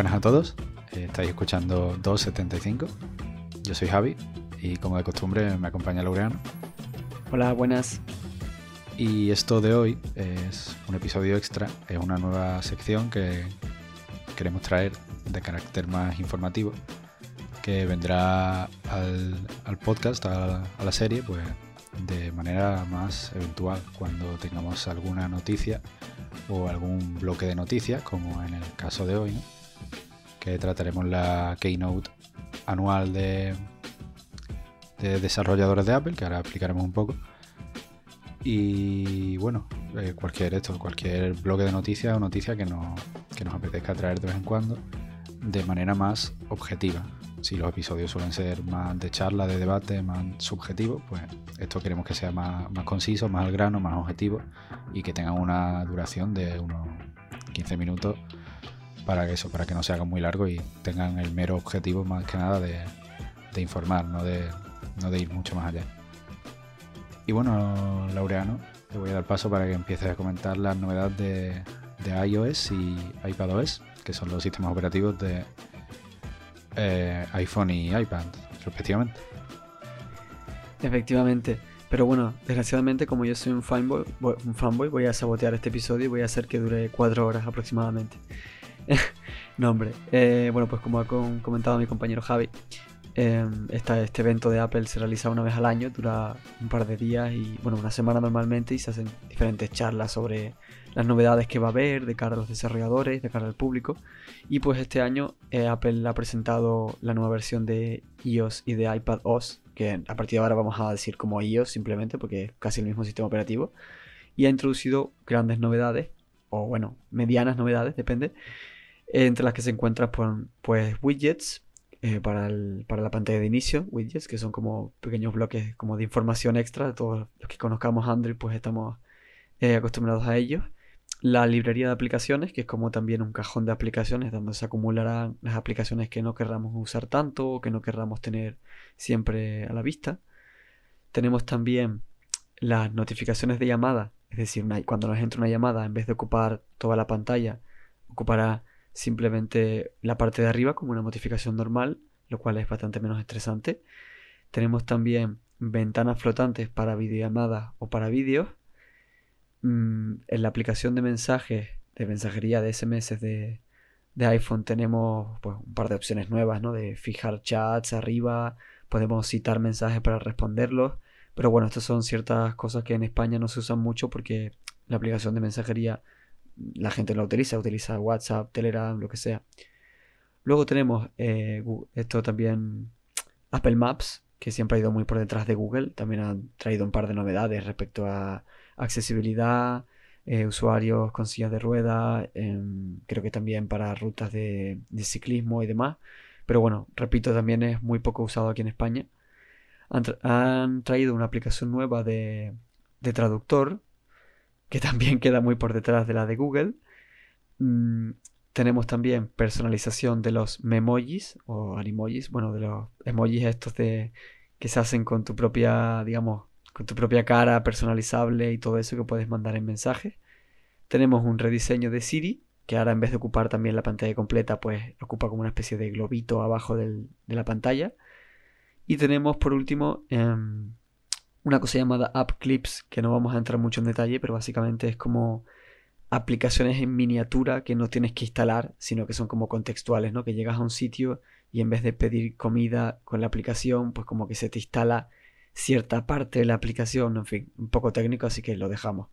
buenas a todos. Estáis escuchando 275. Yo soy Javi y como de costumbre me acompaña Laureano. Hola, buenas. Y esto de hoy es un episodio extra, es una nueva sección que queremos traer de carácter más informativo, que vendrá al, podcast, a, a la serie, pues de manera más eventual, cuando tengamos alguna noticia o algún bloque de noticias, como en el caso de hoy, que trataremos la keynote anual de, de desarrolladores de Apple, que ahora explicaremos un poco. Y bueno, eh, cualquier esto, cualquier bloque de noticias o noticia que, que nos apetezca traer de vez en cuando de manera más objetiva. Si los episodios suelen ser más de charla, de debate, más subjetivos, pues esto queremos que sea más, más conciso, más al grano, más objetivo y que tengan una duración de unos 15 minutos para que eso, para que no se haga muy largo y tengan el mero objetivo más que nada de, informar, no de, no de ir mucho más allá. Y bueno, Laureano, te voy a dar paso para que empieces a comentar las novedades de, iOS y iPadOS, que son los sistemas operativos de eh, iPhone y iPad, respectivamente. Efectivamente. Pero bueno, desgraciadamente como yo soy un fanboy, un fanboy, voy a sabotear este episodio y voy a hacer que dure cuatro horas aproximadamente. no, hombre. Eh, bueno, pues como ha comentado mi compañero Javi, em, este evento de Apple se realiza una vez al año, dura un par de días y, bueno, una semana normalmente y se hacen diferentes charlas sobre las novedades que va a haber de cara a los desarrolladores, de cara al público. Y pues este año eh, Apple ha presentado la nueva versión de iOS y de iPadOS, que a partir de ahora vamos a decir como iOS simplemente porque es casi el mismo sistema operativo. Y ha introducido grandes novedades, o bueno, medianas novedades, depende, entre las que se encuentran pues, pues widgets eh, para, para, la pantalla de inicio, widgets, que son como pequeños bloques como de información extra. Todos los que conozcamos Android pues estamos eh, acostumbrados a ellos la librería de aplicaciones, que es como también un cajón de aplicaciones donde se acumularán las aplicaciones que no querramos usar tanto o que no querramos tener siempre a la vista. Tenemos también las notificaciones de llamada, es decir, cuando nos entra una llamada, en vez de ocupar toda la pantalla, ocupará simplemente la parte de arriba como una notificación normal, lo cual es bastante menos estresante. Tenemos también ventanas flotantes para videollamadas o para vídeos Mm, en la aplicación de mensajes, de mensajería de SMS de, iPhone tenemos pues, un par de opciones nuevas, ¿no? De fijar chats arriba, podemos citar mensajes para responderlos. Pero bueno, estas son ciertas cosas que en España no se usan mucho porque la aplicación de mensajería la gente no la utiliza, utiliza WhatsApp, Telegram, lo que sea. Luego tenemos eh, esto también Apple Maps, que siempre ha ido muy por detrás de Google. También han traído un par de novedades respecto a accesibilidad, eh, usuarios con sillas de ruedas, em, creo que también para rutas de, ciclismo y demás. Pero bueno, repito, también es muy poco usado aquí en España. Han, traído una aplicación nueva de, traductor, que también queda muy por detrás de la de Google. Mm, tenemos también personalización de los memojis o animojis, bueno, de los emojis estos de que se hacen con tu propia, digamos, con tu propia cara personalizable y todo eso que puedes mandar en mensajes. Tenemos un rediseño de Siri, que ahora en vez de ocupar también la pantalla completa, pues ocupa como una especie de globito abajo de la pantalla. Y tenemos por último em, una cosa llamada App Clips, que no vamos a entrar mucho en detalle, pero básicamente es como aplicaciones en miniatura que no tienes que instalar, sino que son como contextuales, ¿no? Que llegas a un sitio y en vez de pedir comida con la aplicación, pues como que se te instala cierta parte de la aplicación, en fin, un poco técnico, así que lo dejamos.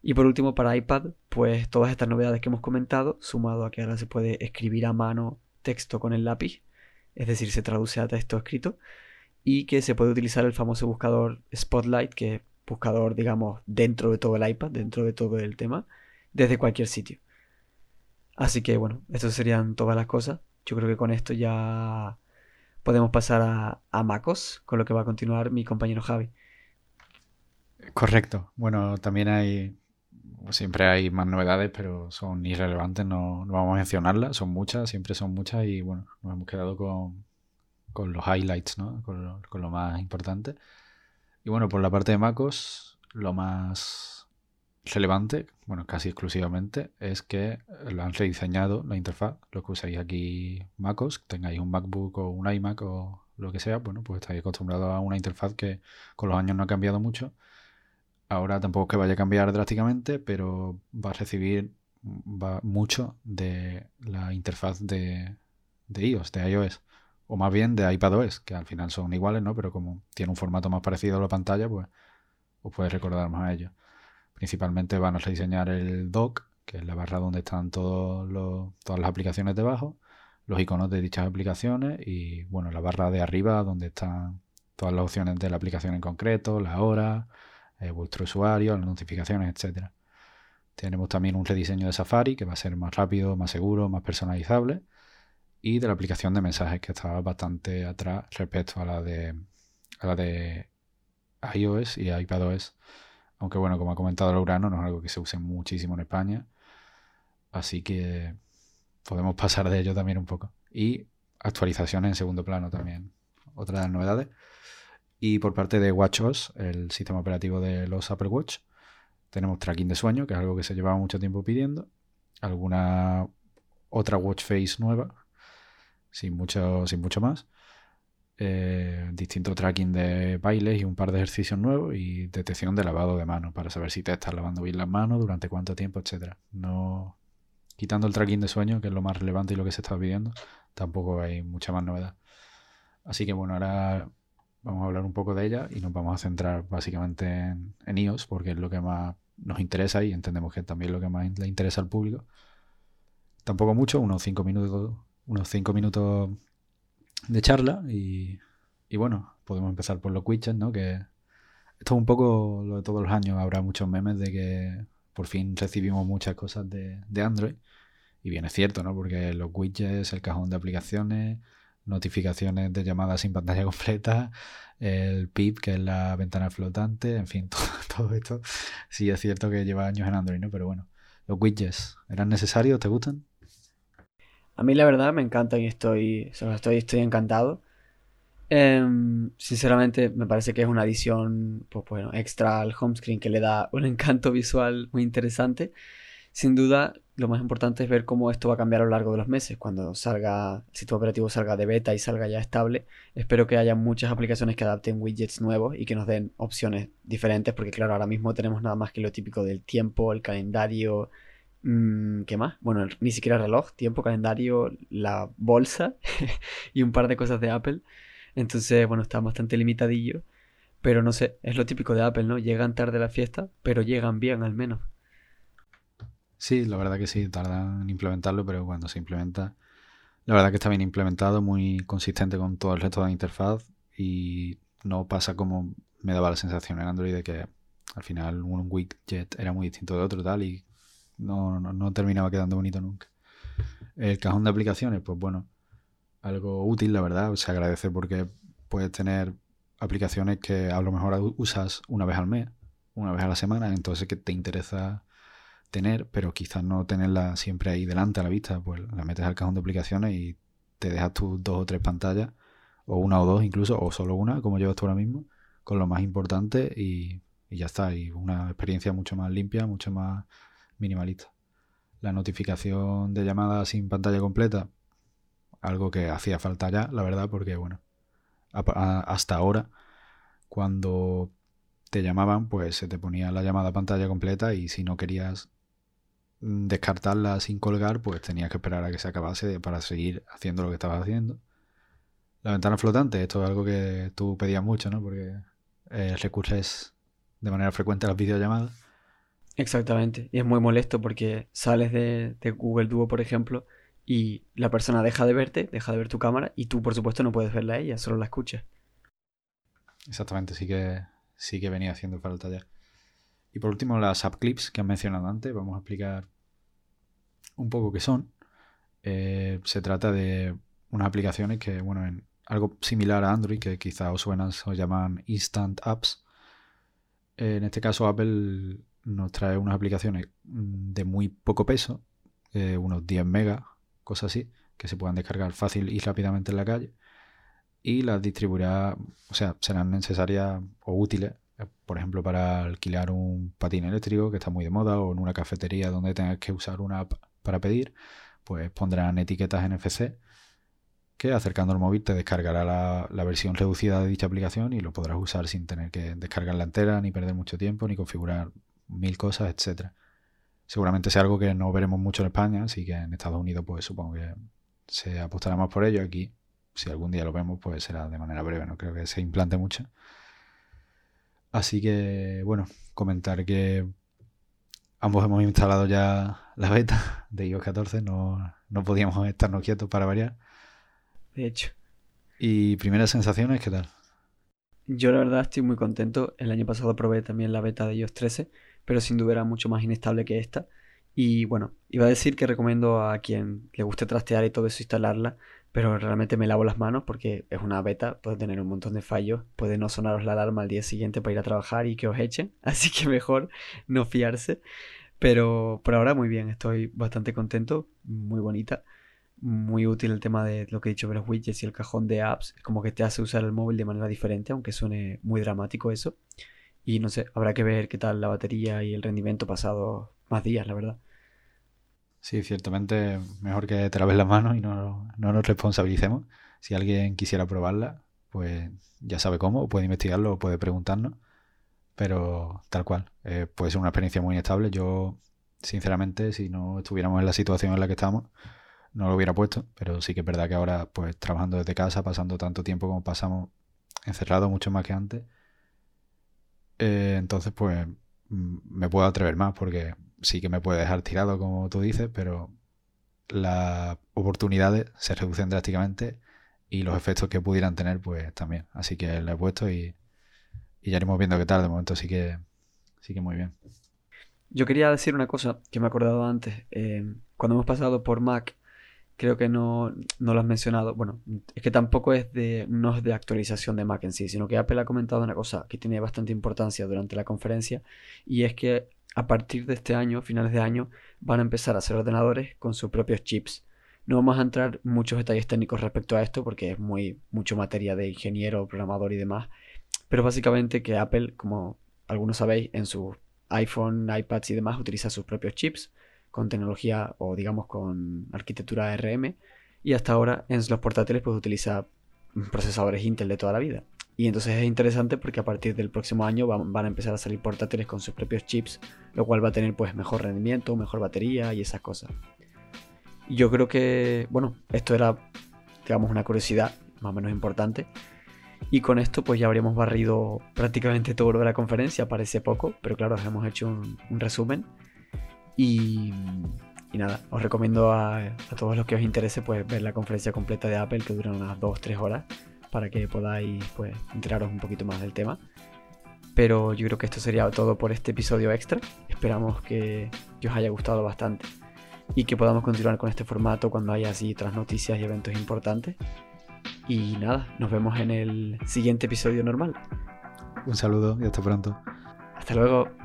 Y por último, para iPad, pues todas estas novedades que hemos comentado, sumado a que ahora se puede escribir a mano texto con el lápiz, es decir, se traduce a texto escrito, y que se puede utilizar el famoso buscador Spotlight, que es buscador, digamos, dentro de todo el iPad, dentro de todo el tema, desde cualquier sitio. Así que bueno, estas serían todas las cosas. Yo creo que con esto ya podemos pasar a, a MacOS, con lo que va a continuar mi compañero Javi. Correcto. Bueno, también hay, siempre hay más novedades, pero son irrelevantes, no, vamos a mencionarlas, son muchas, siempre son muchas y bueno, nos hemos quedado con, los highlights, ¿no? Con lo, con lo, más importante. Y bueno, por la parte de MacOS, lo más relevante, bueno, casi exclusivamente, es que lo han rediseñado la interfaz. Lo que usáis aquí MacOS, tengáis un MacBook o un iMac o lo que sea, bueno, pues estáis acostumbrados a una interfaz que con los años no ha cambiado mucho. Ahora tampoco es que vaya a cambiar drásticamente, pero va a recibir mucho de la interfaz de, de iOS, de iOS, o más bien de iPadOS, que al final son iguales, ¿no? Pero como tiene un formato más parecido a la pantalla, pues os puedes recordar más a ello. Principalmente van a rediseñar el dock, que es la barra donde están todos todas las aplicaciones debajo, los iconos de dichas aplicaciones y, bueno, la barra de arriba donde están todas las opciones de la aplicación en concreto, la hora, eh, vuestro usuario, las notificaciones, etcétera. Tenemos también un rediseño de Safari que va a ser más rápido, más seguro, más personalizable. Y de la aplicación de mensajes que estaba bastante atrás respecto a la de, a la de iOS y iPadOS. Aunque bueno, como ha comentado Laurano, no es algo que se use muchísimo en España. Así que podemos pasar de ello también un poco. Y actualizaciones en segundo plano también. Otra de las novedades. Y por parte de WatchOS, el sistema operativo de los Apple Watch, tenemos tracking de sueño, que es algo que se llevaba mucho tiempo pidiendo. Alguna otra watch face nueva, sin mucho, sin mucho más. Eh, distinto tracking de bailes y un par de ejercicios nuevos y detección de lavado de manos para saber si te estás lavando bien las manos, durante cuánto tiempo, etcétera. No quitando el tracking de sueño, que es lo más relevante y lo que se está pidiendo, tampoco hay mucha más novedad. Así que bueno, ahora vamos a hablar un poco de ella y nos vamos a centrar básicamente en, en iOS porque es lo que más nos interesa y entendemos que también es lo que más le interesa al público. Tampoco mucho, unos 5 minutos, unos cinco minutos de charla y, bueno, podemos empezar por los widgets, ¿no? Que esto es un poco lo de todos los años, habrá muchos memes de que por fin recibimos muchas cosas de, Android y bien es cierto, ¿no? Porque los widgets, el cajón de aplicaciones, notificaciones de llamadas sin pantalla completa, el PIP, que es la ventana flotante, en fin, todo, esto. Sí es cierto que lleva años en Android, ¿no? Pero bueno, los widgets, ¿eran necesarios? ¿Te gustan? A mí la verdad me encantan y estoy, estoy, encantado. Em, sinceramente me parece que es una adición pues, bueno, extra al home screen que le da un encanto visual muy interesante. Sin duda, lo más importante es ver cómo esto va a cambiar a lo largo de los meses. Cuando salga, el sistema operativo salga de beta y salga ya estable, espero que haya muchas aplicaciones que adapten widgets nuevos y que nos den opciones diferentes, porque claro, ahora mismo tenemos nada más que lo típico del tiempo, el calendario, ¿qué más? Bueno, ni siquiera reloj, tiempo, calendario, la bolsa y un par de cosas de Apple. Entonces, bueno, está bastante limitadillo. Pero no sé, es lo típico de Apple, ¿no? Llegan tarde a la fiesta, pero llegan bien al menos. Sí, la verdad que sí, tardan en implementarlo, pero cuando se implementa, la verdad que está bien implementado, muy consistente con todo el resto de la interfaz y no pasa como me daba la sensación en Android de que al final un widget era muy distinto de otro tal y no, no, terminaba quedando bonito nunca. El cajón de aplicaciones, pues bueno, algo útil, la verdad, se agradece porque puedes tener aplicaciones que a lo mejor usas una vez al mes, una vez a la semana, entonces que te interesa tener, pero quizás no tenerla siempre ahí delante a la vista, pues la metes al cajón de aplicaciones y te dejas tus dos o tres pantallas, o una o dos incluso, o solo una, como llevas tú ahora mismo, con lo más importante y, y ya está, y una experiencia mucho más limpia, mucho más minimalista. La notificación de llamada sin pantalla completa, algo que hacía falta ya, la verdad, porque bueno, hasta ahora, cuando te llamaban, pues se te ponía la llamada a pantalla completa y si no querías Mm, descartarla sin colgar, pues tenías que esperar a que se acabase para seguir haciendo lo que estabas haciendo. La ventana flotante, esto es algo que tú pedías mucho, ¿no? Porque eh, recurres de manera frecuente las videollamadas. Exactamente, y es muy molesto porque sales de, Google Duo, por ejemplo, y la persona deja de verte, deja de ver tu cámara, y tú, por supuesto, no puedes verla a ella, solo la escuchas. Exactamente, sí que, sí que venía haciendo falta ya. Y por último, las app clips que han mencionado antes, vamos a explicar un poco qué son. Eh, se trata de unas aplicaciones que, bueno, en algo similar a Android, que quizá os suenan, se llaman Instant Apps. en este caso, Apple nos trae unas aplicaciones mm, de muy poco peso, unos 10 megas, cosas así, que se puedan descargar fácil y rápidamente en la calle. Y las distribuirá, o sea, serán necesarias o útiles eh, por ejemplo, para alquilar un patín eléctrico que está muy de moda o en una cafetería donde tengas que usar una app para pedir, pues pondrán etiquetas NFC que acercando el móvil te descargará la, versión reducida de dicha aplicación y lo podrás usar sin tener que descargarla entera, ni perder mucho tiempo, ni configurar mil cosas, etcétera. Seguramente sea algo que no veremos mucho en España, así que en Estados Unidos pues supongo que se apostará más por ello. Aquí, si algún día lo vemos, pues será de manera breve, no creo que se implante mucho. Así que, bueno, comentar que ambos hemos instalado ya la beta de iOS 14, no, no podíamos estarnos quietos para variar de hecho. ¿Y primeras sensaciones qué tal? Yo la verdad estoy muy contento. El año pasado probé también la beta de iOS 13, pero sin duda era mucho más inestable que esta. Y bueno, iba a decir que recomiendo a quien le guste trastear y todo eso instalarla, pero realmente me lavo las manos porque es una beta, puede tener un montón de fallos, puede no sonaros la alarma al día siguiente para ir a trabajar y que os echen, así que mejor no fiarse. Pero por ahora muy bien, estoy bastante contento, muy bonita muy útil el tema de lo que he dicho de los widgets y el cajón de apps. Como que te hace usar el móvil de manera diferente, aunque suene muy dramático eso. Y no sé, habrá que ver qué tal la batería y el rendimiento pasado más días, la verdad. Sí, ciertamente mejor que te laves las manos y no, nos responsabilicemos. Si alguien quisiera probarla, pues ya sabe cómo, puede investigarlo o puede preguntarnos. Pero tal cual, eh, puede ser una experiencia muy inestable. Yo, sinceramente, si no estuviéramos en la situación en la que estamos, no lo hubiera puesto, pero sí que es verdad que ahora, pues trabajando desde casa, pasando tanto tiempo como pasamos encerrados, mucho más que antes, eh, entonces pues mm, me puedo atrever más porque sí que me puede dejar tirado, como tú dices, pero las oportunidades se reducen drásticamente y los efectos que pudieran tener, pues también. Así que lo he puesto y, ya iremos viendo qué tal. De momento sí que, sí que muy bien. Yo quería decir una cosa que me he acordado antes. Eh, cuando hemos pasado por Mac, creo que no, no, lo has mencionado. Bueno, es que tampoco es de, no es de actualización de Mac en sí, sino que Apple ha comentado una cosa que tiene bastante importancia durante la conferencia y es que a partir de este año, finales de año, van a empezar a hacer ordenadores con sus propios chips. No vamos a entrar muchos detalles técnicos respecto a esto porque es muy mucho materia de ingeniero, programador y demás, pero básicamente que Apple, como algunos sabéis, en su iPhone, iPads y demás utiliza sus propios chips con tecnología o digamos con arquitectura ARM y hasta ahora en los portátiles pues utiliza procesadores Intel de toda la vida. Y entonces es interesante porque a partir del próximo año van, a empezar a salir portátiles con sus propios chips, lo cual va a tener pues mejor rendimiento, mejor batería y esas cosas. Yo creo que, bueno, esto era, digamos, una curiosidad más o menos importante. Y con esto pues ya habríamos barrido prácticamente todo lo de la conferencia, parece poco, pero claro, hemos hecho un resumen. Y, nada, os recomiendo a, todos los que os interese pues, ver la conferencia completa de Apple que dura unas 2-3 horas para que podáis pues, enteraros un poquito más del tema. Pero yo creo que esto sería todo por este episodio extra. Esperamos que, que os haya gustado bastante y que podamos continuar con este formato cuando haya así otras noticias y eventos importantes. Y nada, nos vemos en el siguiente episodio normal. Un saludo y hasta pronto. Hasta luego.